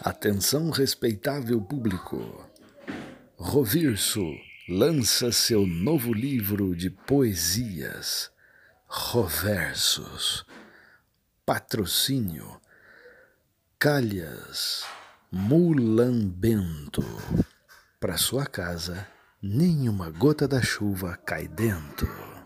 Atenção, respeitável público. Rovirso lança seu novo livro de poesias, Roversos. Patrocínio Calhas Mulambento. Para sua casa, nenhuma gota da chuva cai dentro.